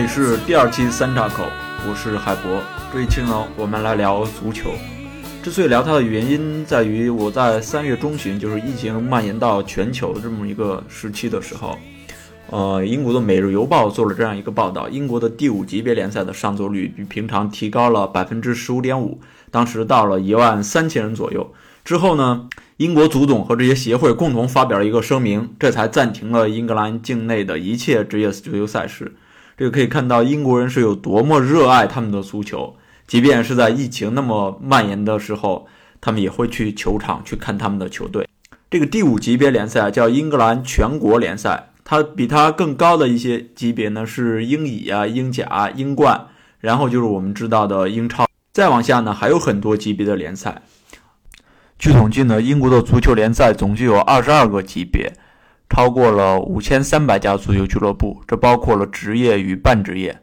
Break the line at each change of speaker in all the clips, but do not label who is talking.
这里是第二期三岔口，我是海博。这一期呢，我们来聊足球。之所以聊它的原因，在于我在三月中旬，就是疫情蔓延到全球这么一个时期的时候，呃，英国的《每日邮报》做了这样一个报道：英国的第五级别联赛的上座率比平常提高了百分之十五点五，当时到了一万三千人左右。之后呢，英国足总和这些协会共同发表了一个声明，这才暂停了英格兰境内的一切职业足球赛事。这个可以看到英国人是有多么热爱他们的足球，即便是在疫情那么蔓延的时候，他们也会去球场去看他们的球队。这个第五级别联赛叫英格兰全国联赛，它比它更高的一些级别呢是英乙啊、英甲、英冠，然后就是我们知道的英超。再往下呢还有很多级别的联赛。据统计呢，英国的足球联赛总计有二十二个级别。超过了五千三百家足球俱乐部，这包括了职业与半职业。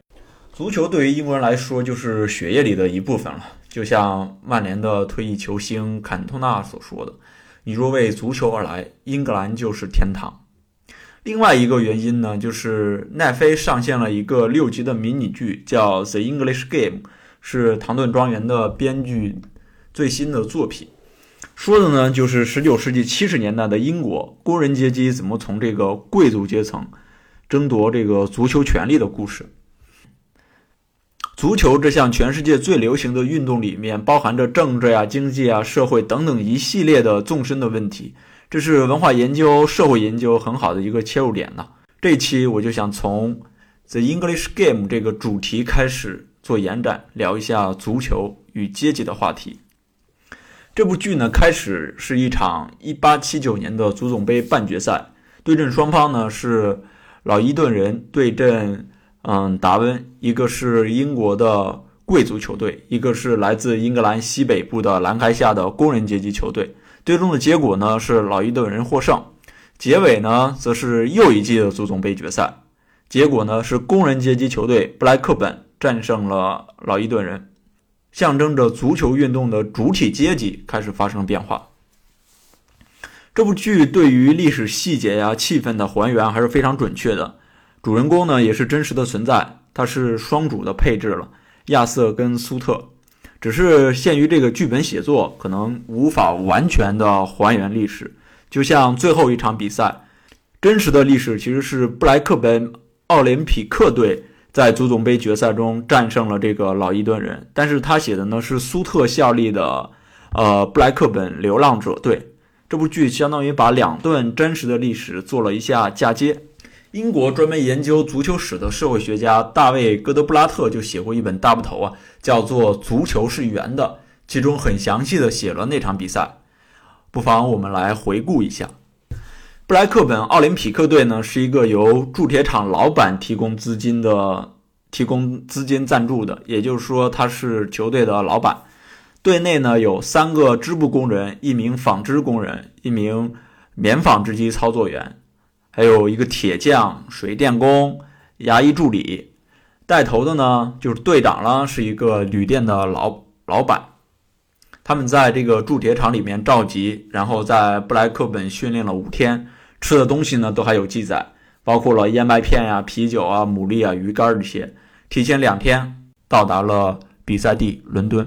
足球对于英国人来说就是血液里的一部分了，就像曼联的退役球星坎通纳所说的：“你若为足球而来，英格兰就是天堂。”另外一个原因呢，就是奈飞上线了一个六集的迷你剧，叫《The English Game》，是唐顿庄园的编剧最新的作品。说的呢，就是十九世纪七十年代的英国工人阶级怎么从这个贵族阶层争夺这个足球权利的故事。足球这项全世界最流行的运动里面，包含着政治呀、经济啊、社会等等一系列的纵深的问题，这是文化研究、社会研究很好的一个切入点呢。这期我就想从 The English Game 这个主题开始做延展，聊一下足球与阶级的话题。这部剧呢，开始是一场1879年的足总杯半决赛，对阵双方呢是老伊顿人对阵嗯达温，一个是英国的贵族球队，一个是来自英格兰西北部的兰开夏的工人阶级球队。最终的结果呢是老伊顿人获胜。结尾呢则是又一季的足总杯决赛，结果呢是工人阶级球队布莱克本战胜了老伊顿人。象征着足球运动的主体阶级开始发生变化。这部剧对于历史细节呀、气氛的还原还是非常准确的。主人公呢也是真实的存在，他是双主的配置了，亚瑟跟苏特。只是限于这个剧本写作，可能无法完全的还原历史。就像最后一场比赛，真实的历史其实是布莱克本奥林匹克队。在足总杯决赛中战胜了这个老伊顿人，但是他写的呢是苏特效力的，呃布莱克本流浪者队。这部剧相当于把两段真实的历史做了一下嫁接。英国专门研究足球史的社会学家大卫·戈德布拉特就写过一本大部头啊，叫做《足球是圆的》，其中很详细的写了那场比赛。不妨我们来回顾一下。布莱克本奥林匹克队呢，是一个由铸铁厂老板提供资金的，提供资金赞助的，也就是说他是球队的老板。队内呢有三个织布工人，一名纺织工人，一名棉纺织机操作员，还有一个铁匠、水电工、牙医助理。带头的呢就是队长了，是一个旅店的老老板。他们在这个铸铁厂里面召集，然后在布莱克本训练了五天。吃的东西呢，都还有记载，包括了燕麦片呀、啤酒啊、牡蛎啊、鱼干这些。提前两天到达了比赛地伦敦。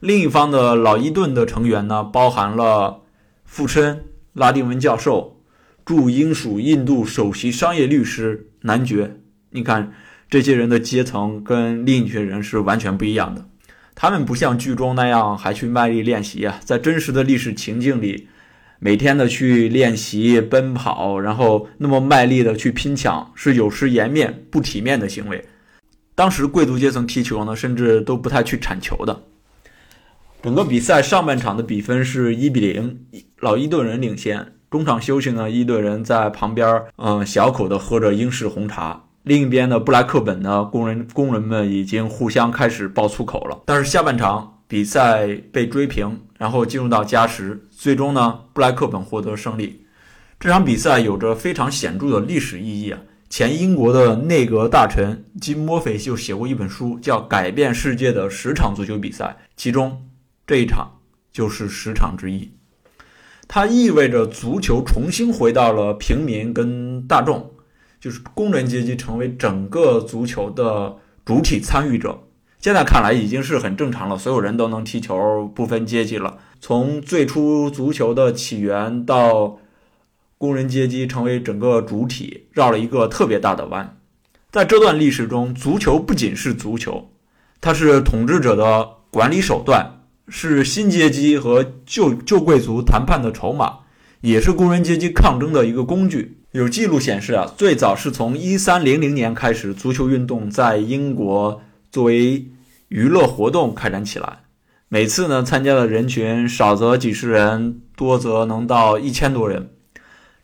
另一方的老伊顿的成员呢，包含了富琛、拉丁文教授、驻英属印度首席商业律师男爵。你看，这些人的阶层跟另一群人是完全不一样的。他们不像剧中那样还去卖力练习啊，在真实的历史情境里。每天的去练习奔跑，然后那么卖力的去拼抢，是有失颜面、不体面的行为。当时贵族阶层踢球呢，甚至都不太去铲球的。整个比赛上半场的比分是一比零，老伊顿人领先。中场休息呢，伊顿人在旁边嗯小口的喝着英式红茶。另一边的布莱克本呢，工人工人们已经互相开始爆粗口了。但是下半场比赛被追平，然后进入到加时，最终呢，布莱克本获得胜利。这场比赛有着非常显著的历史意义啊！前英国的内阁大臣金·莫菲就写过一本书，叫《改变世界的十场足球比赛》，其中这一场就是十场之一。它意味着足球重新回到了平民跟大众。就是工人阶级成为整个足球的主体参与者，现在看来已经是很正常了，所有人都能踢球，不分阶级了。从最初足球的起源到工人阶级成为整个主体，绕了一个特别大的弯。在这段历史中，足球不仅是足球，它是统治者的管理手段，是新阶级和旧旧贵族谈判的筹码，也是工人阶级抗争的一个工具。有记录显示啊，最早是从一三零零年开始，足球运动在英国作为娱乐活动开展起来。每次呢，参加的人群少则几十人，多则能到一千多人。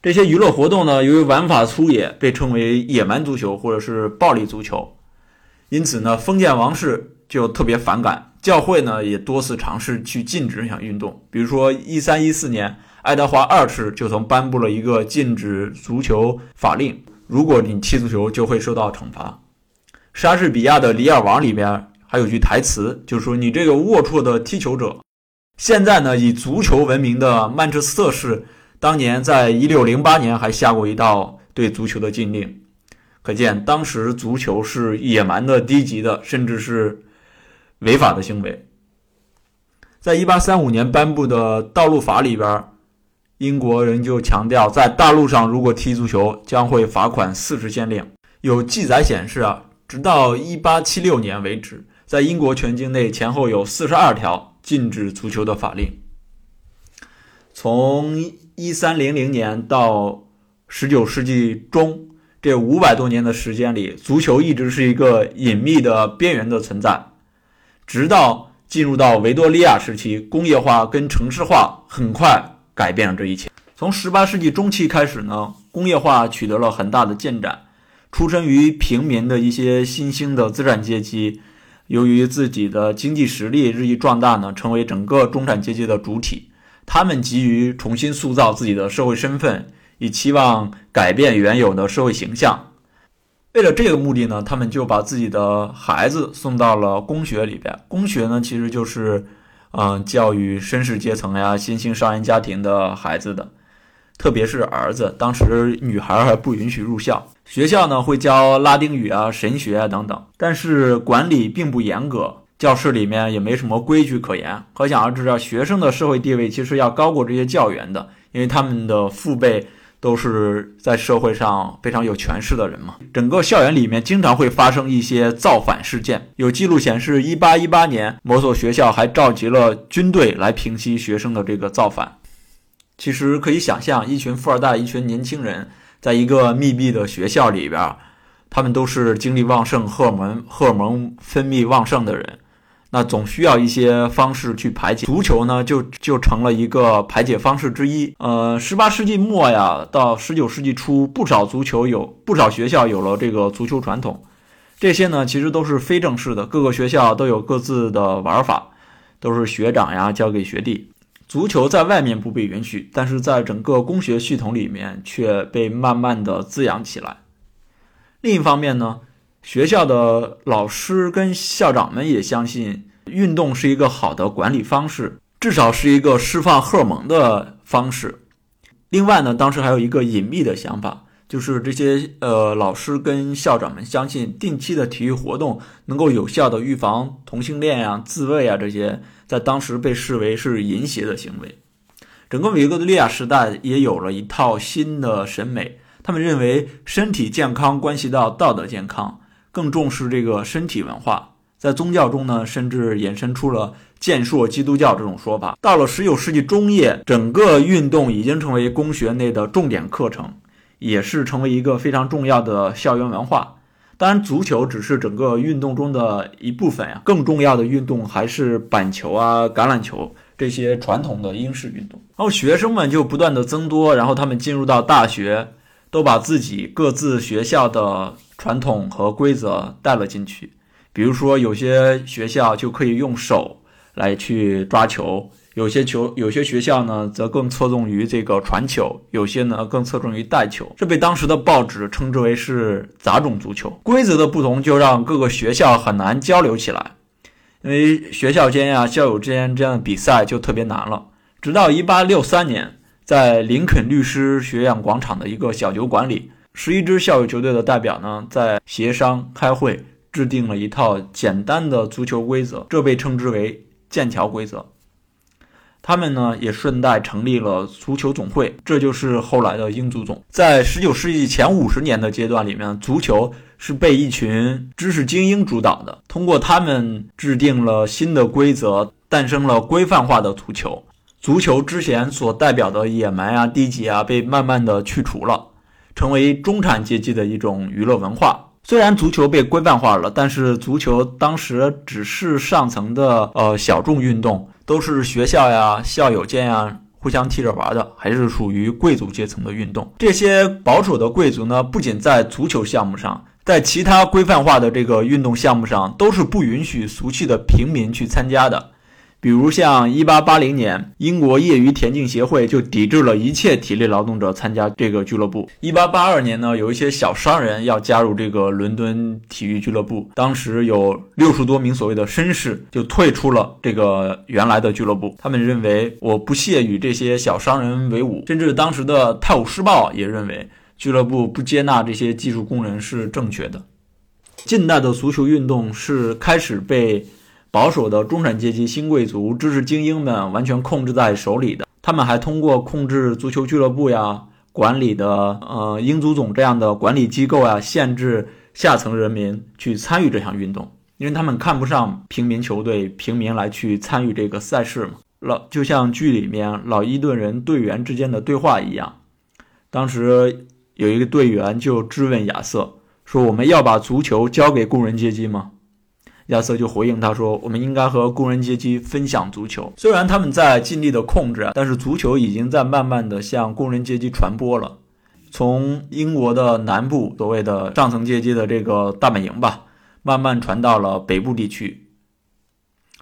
这些娱乐活动呢，由于玩法粗野，被称为野蛮足球或者是暴力足球。因此呢，封建王室就特别反感，教会呢也多次尝试去禁止这项运动。比如说一三一四年。爱德华二世就曾颁布了一个禁止足球法令，如果你踢足球就会受到惩罚。莎士比亚的《李尔王》里边还有句台词，就是说你这个龌龊的踢球者。现在呢，以足球闻名的曼彻斯特市，当年在一六零八年还下过一道对足球的禁令，可见当时足球是野蛮的、低级的，甚至是违法的行为。在一八三五年颁布的道路法里边。英国人就强调，在大陆上如果踢足球将会罚款四十先令。有记载显示啊，直到一八七六年为止，在英国全境内前后有四十二条禁止足球的法令。从一三零零年到十九世纪中这五百多年的时间里，足球一直是一个隐秘的边缘的存在，直到进入到维多利亚时期，工业化跟城市化很快。改变了这一切。从十八世纪中期开始呢，工业化取得了很大的进展。出身于平民的一些新兴的资产阶级，由于自己的经济实力日益壮大呢，成为整个中产阶级的主体。他们急于重新塑造自己的社会身份，以期望改变原有的社会形象。为了这个目的呢，他们就把自己的孩子送到了公学里边。公学呢，其实就是。嗯，教育绅士阶层呀、新兴商人家庭的孩子的，特别是儿子。当时女孩还不允许入校，学校呢会教拉丁语啊、神学啊等等，但是管理并不严格，教室里面也没什么规矩可言。可想而知啊，学生的社会地位其实要高过这些教员的，因为他们的父辈。都是在社会上非常有权势的人嘛。整个校园里面经常会发生一些造反事件。有记录显示，一八一八年某所学校还召集了军队来平息学生的这个造反。其实可以想象，一群富二代，一群年轻人，在一个密闭的学校里边，他们都是精力旺盛、荷尔蒙荷尔蒙分泌旺盛的人。那总需要一些方式去排解，足球呢就就成了一个排解方式之一。呃，十八世纪末呀，到十九世纪初，不少足球有不少学校有了这个足球传统。这些呢其实都是非正式的，各个学校都有各自的玩法，都是学长呀教给学弟。足球在外面不被允许，但是在整个工学系统里面却被慢慢的滋养起来。另一方面呢。学校的老师跟校长们也相信，运动是一个好的管理方式，至少是一个释放荷尔蒙的方式。另外呢，当时还有一个隐秘的想法，就是这些呃老师跟校长们相信，定期的体育活动能够有效的预防同性恋呀、自慰啊这些，在当时被视为是淫邪的行为。整个维多利亚时代也有了一套新的审美，他们认为身体健康关系到道德健康。更重视这个身体文化，在宗教中呢，甚至衍生出了健硕基督教这种说法。到了十九世纪中叶，整个运动已经成为工学内的重点课程，也是成为一个非常重要的校园文化。当然，足球只是整个运动中的一部分呀，更重要的运动还是板球啊、橄榄球这些传统的英式运动。然后学生们就不断的增多，然后他们进入到大学，都把自己各自学校的传统和规则带了进去。比如说，有些学校就可以用手来去抓球。有些球，有些学校呢，则更侧重于这个传球；有些呢，更侧重于带球。这被当时的报纸称之为是杂种足球。规则的不同，就让各个学校很难交流起来，因为学校间呀、校友之间这样的比赛就特别难了。直到1863年，在林肯律师学院广场的一个小酒馆里，十一支校友球队的代表呢，在协商开会，制定了一套简单的足球规则，这被称之为剑桥规则。他们呢也顺带成立了足球总会，这就是后来的英足总。在十九世纪前五十年的阶段里面，足球是被一群知识精英主导的，通过他们制定了新的规则，诞生了规范化的足球。足球之前所代表的野蛮啊、低级啊，被慢慢的去除了，成为中产阶级的一种娱乐文化。虽然足球被规范化了，但是足球当时只是上层的呃小众运动。都是学校呀、校友间呀互相踢着玩的，还是属于贵族阶层的运动。这些保守的贵族呢，不仅在足球项目上，在其他规范化的这个运动项目上，都是不允许俗气的平民去参加的。比如像1880年，英国业余田径协会就抵制了一切体力劳动者参加这个俱乐部。1882年呢，有一些小商人要加入这个伦敦体育俱乐部，当时有六十多名所谓的绅士就退出了这个原来的俱乐部。他们认为我不屑与这些小商人为伍，甚至当时的《泰晤士报》也认为俱乐部不接纳这些技术工人是正确的。近代的足球运动是开始被。保守的中产阶级、新贵族、知识精英们完全控制在手里的，他们还通过控制足球俱乐部呀、管理的呃英足总这样的管理机构呀，限制下层人民去参与这项运动，因为他们看不上平民球队、平民来去参与这个赛事嘛。老就像剧里面老伊顿人队员之间的对话一样，当时有一个队员就质问亚瑟说：“我们要把足球交给工人阶级吗？”亚瑟就回应他说：“我们应该和工人阶级分享足球。虽然他们在尽力的控制，但是足球已经在慢慢的向工人阶级传播了。从英国的南部所谓的上层阶级的这个大本营吧，慢慢传到了北部地区。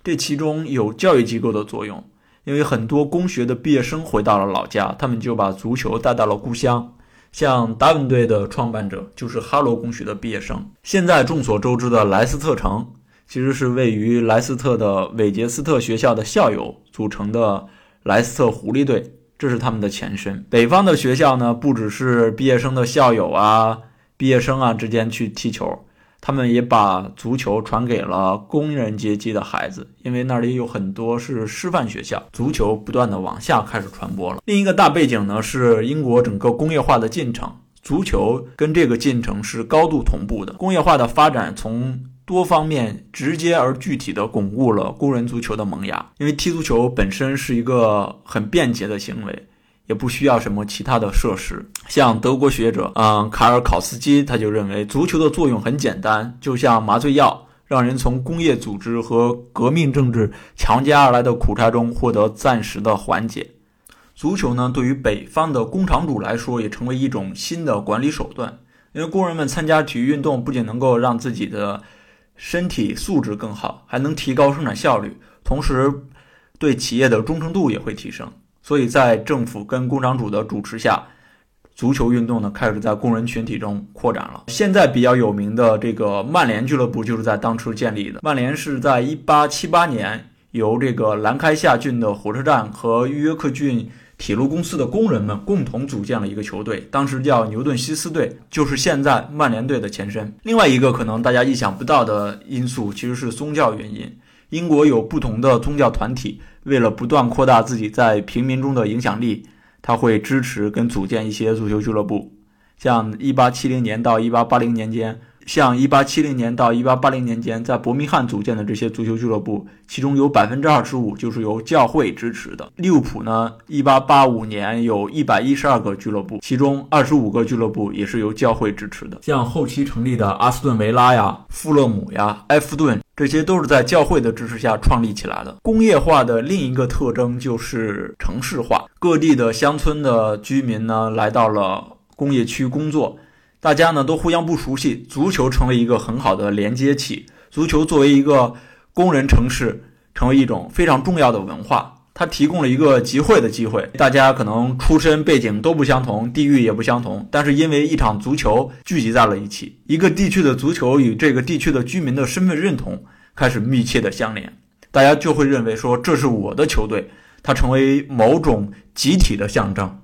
这其中有教育机构的作用，因为很多工学的毕业生回到了老家，他们就把足球带到了故乡。像达文队的创办者就是哈罗公学的毕业生。现在众所周知的莱斯特城。”其实是位于莱斯特的韦杰斯特学校的校友组成的莱斯特狐狸队，这是他们的前身。北方的学校呢，不只是毕业生的校友啊、毕业生啊之间去踢球，他们也把足球传给了工人阶级的孩子，因为那里有很多是师范学校，足球不断的往下开始传播了。另一个大背景呢，是英国整个工业化的进程，足球跟这个进程是高度同步的。工业化的发展从多方面直接而具体地巩固了工人足球的萌芽，因为踢足球本身是一个很便捷的行为，也不需要什么其他的设施。像德国学者，嗯，卡尔考斯基他就认为，足球的作用很简单，就像麻醉药，让人从工业组织和革命政治强加而来的苦差中获得暂时的缓解。足球呢，对于北方的工厂主来说，也成为一种新的管理手段，因为工人们参加体育运动，不仅能够让自己的身体素质更好，还能提高生产效率，同时对企业的忠诚度也会提升。所以在政府跟工厂主的主持下，足球运动呢开始在工人群体中扩展了。现在比较有名的这个曼联俱乐部就是在当初建立的。曼联是在1878年由这个兰开夏郡的火车站和约克郡。铁路公司的工人们共同组建了一个球队，当时叫牛顿西斯队，就是现在曼联队的前身。另外一个可能大家意想不到的因素，其实是宗教原因。英国有不同的宗教团体，为了不断扩大自己在平民中的影响力，他会支持跟组建一些足球俱乐部。像1870年到1880年间，像1870年到1880年间在伯明翰组建的这些足球俱乐部，其中有百分之二十五就是由教会支持的。利物浦呢，1885年有一百一十二个俱乐部，其中二十五个俱乐部也是由教会支持的。像后期成立的阿斯顿维拉呀、富勒姆呀、埃弗顿，这些都是在教会的支持下创立起来的。工业化的另一个特征就是城市化，各地的乡村的居民呢，来到了工业区工作。大家呢都互相不熟悉，足球成为一个很好的连接器。足球作为一个工人城市，成为一种非常重要的文化。它提供了一个集会的机会。大家可能出身背景都不相同，地域也不相同，但是因为一场足球聚集在了一起。一个地区的足球与这个地区的居民的身份认同开始密切的相连，大家就会认为说这是我的球队，它成为某种集体的象征。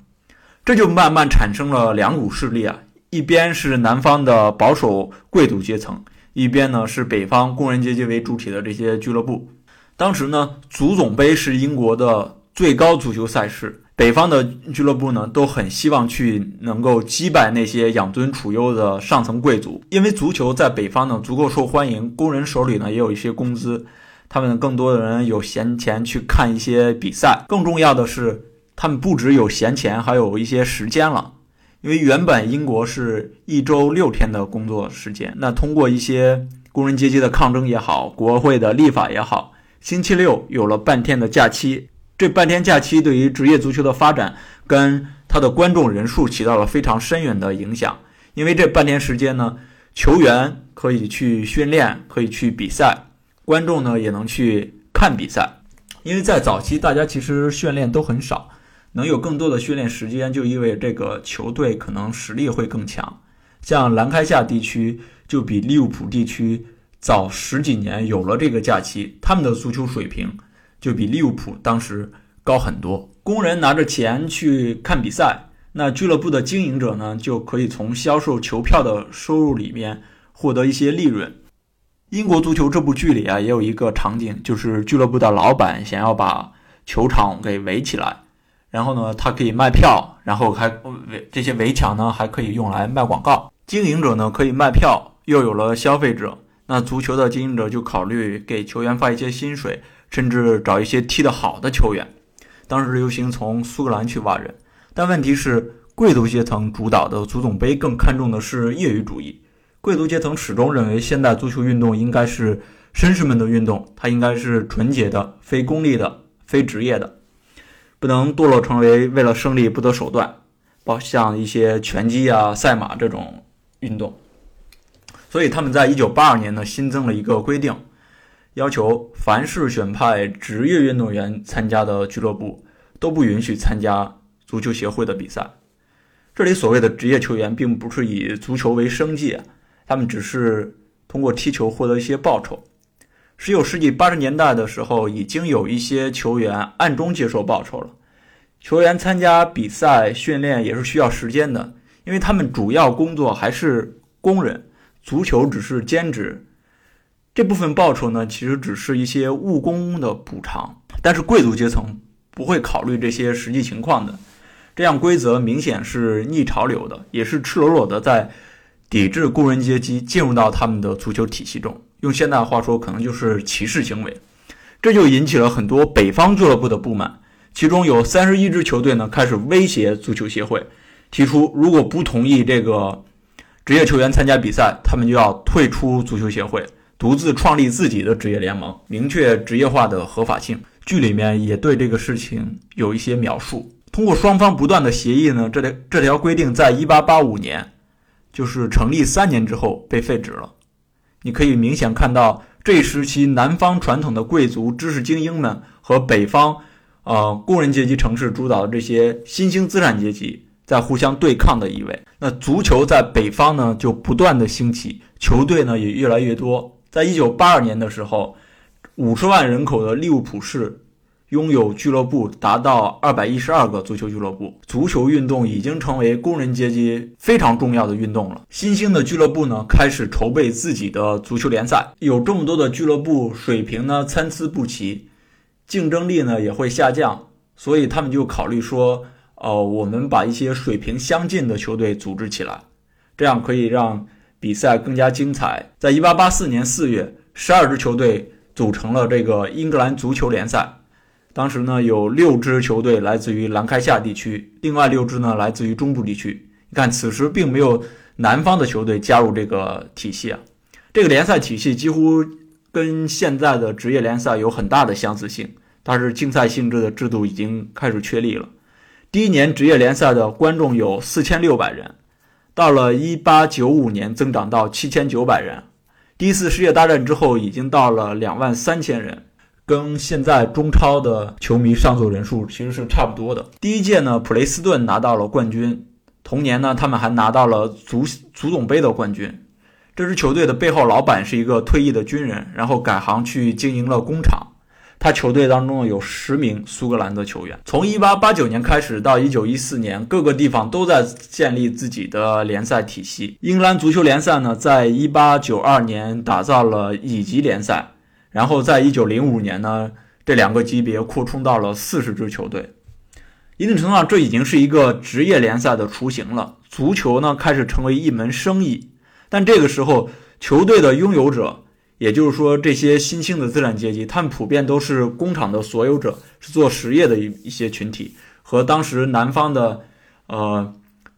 这就慢慢产生了两股势力啊。一边是南方的保守贵族阶层，一边呢是北方工人阶级为主体的这些俱乐部。当时呢，足总杯是英国的最高足球赛事，北方的俱乐部呢都很希望去能够击败那些养尊处优的上层贵族，因为足球在北方呢足够受欢迎，工人手里呢也有一些工资，他们更多的人有闲钱去看一些比赛。更重要的是，他们不只有闲钱，还有一些时间了。因为原本英国是一周六天的工作时间，那通过一些工人阶级的抗争也好，国会的立法也好，星期六有了半天的假期。这半天假期对于职业足球的发展跟它的观众人数起到了非常深远的影响。因为这半天时间呢，球员可以去训练，可以去比赛，观众呢也能去看比赛。因为在早期，大家其实训练都很少。能有更多的训练时间，就意味这个球队可能实力会更强。像兰开夏地区就比利物浦地区早十几年有了这个假期，他们的足球水平就比利物浦当时高很多。工人拿着钱去看比赛，那俱乐部的经营者呢就可以从销售球票的收入里面获得一些利润。英国足球这部剧里啊，也有一个场景，就是俱乐部的老板想要把球场给围起来。然后呢，它可以卖票，然后还围这些围墙呢，还可以用来卖广告。经营者呢可以卖票，又有了消费者，那足球的经营者就考虑给球员发一些薪水，甚至找一些踢得好的球员。当时流行从苏格兰去挖人，但问题是贵族阶层主导的足总杯更看重的是业余主义。贵族阶层始终认为现代足球运动应该是绅士们的运动，它应该是纯洁的、非功利的、非职业的。不能堕落成为为了胜利不择手段，包像一些拳击啊、赛马这种运动。所以他们在一九八二年呢新增了一个规定，要求凡是选派职业运动员参加的俱乐部都不允许参加足球协会的比赛。这里所谓的职业球员，并不是以足球为生计，他们只是通过踢球获得一些报酬。十九世纪八十年代的时候，已经有一些球员暗中接受报酬了。球员参加比赛、训练也是需要时间的，因为他们主要工作还是工人，足球只是兼职。这部分报酬呢，其实只是一些务工的补偿。但是贵族阶层不会考虑这些实际情况的，这样规则明显是逆潮流的，也是赤裸裸的在抵制工人阶级进入到他们的足球体系中。用现代话说，可能就是歧视行为，这就引起了很多北方俱乐部的不满。其中有三十一支球队呢，开始威胁足球协会，提出如果不同意这个职业球员参加比赛，他们就要退出足球协会，独自创立自己的职业联盟，明确职业化的合法性。剧里面也对这个事情有一些描述。通过双方不断的协议呢，这条这条规定在一八八五年，就是成立三年之后被废止了。你可以明显看到，这一时期南方传统的贵族、知识精英们和北方，呃，工人阶级城市主导的这些新兴资产阶级在互相对抗的意味。那足球在北方呢，就不断的兴起，球队呢也越来越多。在一九八二年的时候，五十万人口的利物浦市。拥有俱乐部达到二百一十二个足球俱乐部，足球运动已经成为工人阶级非常重要的运动了。新兴的俱乐部呢，开始筹备自己的足球联赛。有这么多的俱乐部，水平呢参差不齐，竞争力呢也会下降，所以他们就考虑说，呃，我们把一些水平相近的球队组织起来，这样可以让比赛更加精彩。在1884年4月，十二支球队组成了这个英格兰足球联赛。当时呢，有六支球队来自于兰开夏地区，另外六支呢来自于中部地区。你看，此时并没有南方的球队加入这个体系啊。这个联赛体系几乎跟现在的职业联赛有很大的相似性，但是竞赛性质的制度已经开始确立了。第一年职业联赛的观众有四千六百人，到了一八九五年增长到七千九百人。第一次世界大战之后已经到了两万三千人，跟现在中超的球迷上座人数其实是差不多的。第一届呢，普雷斯顿拿到了冠军，同年呢，他们还拿到了足足总杯的冠军。这支球队的背后老板是一个退役的军人，然后改行去经营了工厂。他球队当中有十名苏格兰的球员。从1889年开始到1914年，各个地方都在建立自己的联赛体系。英格兰足球联赛呢，在1892年打造了乙级联赛，然后在1905年呢，这两个级别扩充到了四十支球队。一定程度上，这已经是一个职业联赛的雏形了。足球呢，开始成为一门生意。但这个时候，球队的拥有者。也就是说，这些新兴的资产阶级，他们普遍都是工厂的所有者，是做实业的一一些群体，和当时南方的，呃，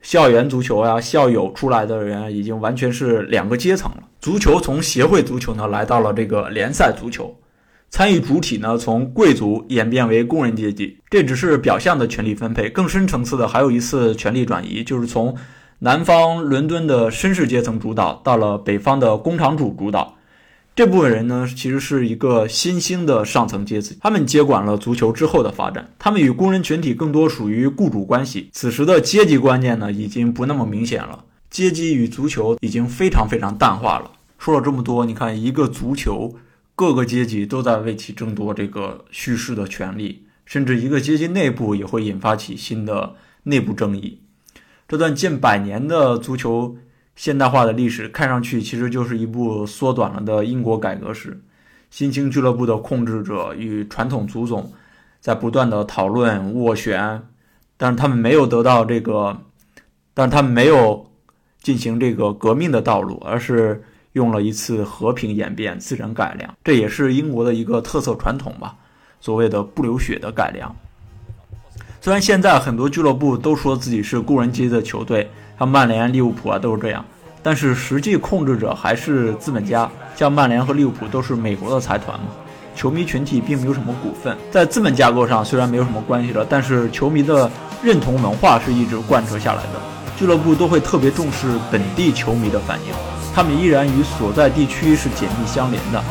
校园足球呀、校友出来的人，已经完全是两个阶层了。足球从协会足球呢，来到了这个联赛足球，参与主体呢，从贵族演变为工人阶级，这只是表象的权力分配，更深层次的还有一次权力转移，就是从南方伦敦的绅士阶层主导，到了北方的工厂主主导。这部分人呢，其实是一个新兴的上层阶级，他们接管了足球之后的发展。他们与工人群体更多属于雇主关系。此时的阶级观念呢，已经不那么明显了，阶级与足球已经非常非常淡化了。说了这么多，你看一个足球，各个阶级都在为其争夺这个叙事的权利，甚至一个阶级内部也会引发起新的内部争议。这段近百年的足球。现代化的历史看上去其实就是一部缩短了的英国改革史，新兴俱乐部的控制者与传统足总在不断的讨论斡旋，但是他们没有得到这个，但是他们没有进行这个革命的道路，而是用了一次和平演变、自然改良，这也是英国的一个特色传统吧，所谓的不流血的改良。虽然现在很多俱乐部都说自己是工人阶级的球队。像曼联、利物浦啊，都是这样，但是实际控制者还是资本家。像曼联和利物浦都是美国的财团嘛，球迷群体并没有什么股份。在资本架构上虽然没有什么关系了，但是球迷的认同文化是一直贯彻下来的。俱乐部都会特别重视本地球迷的反应，他们依然与所在地区是紧密相连的。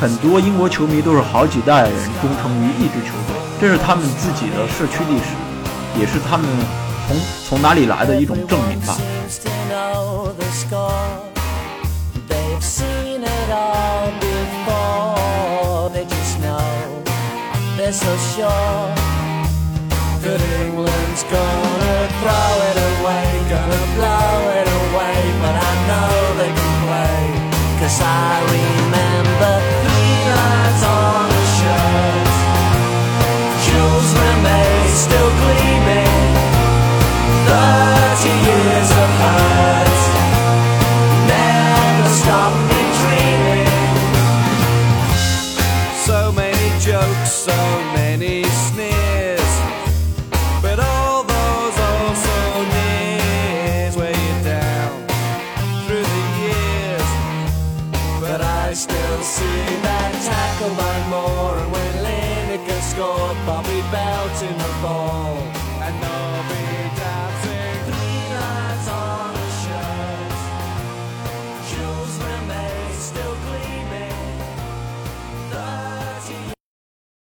很多英国球迷都是好几代人忠诚于一支球队，这是他们自己的社区历史，也是他们。从从哪里来的一种证明吧。
still see that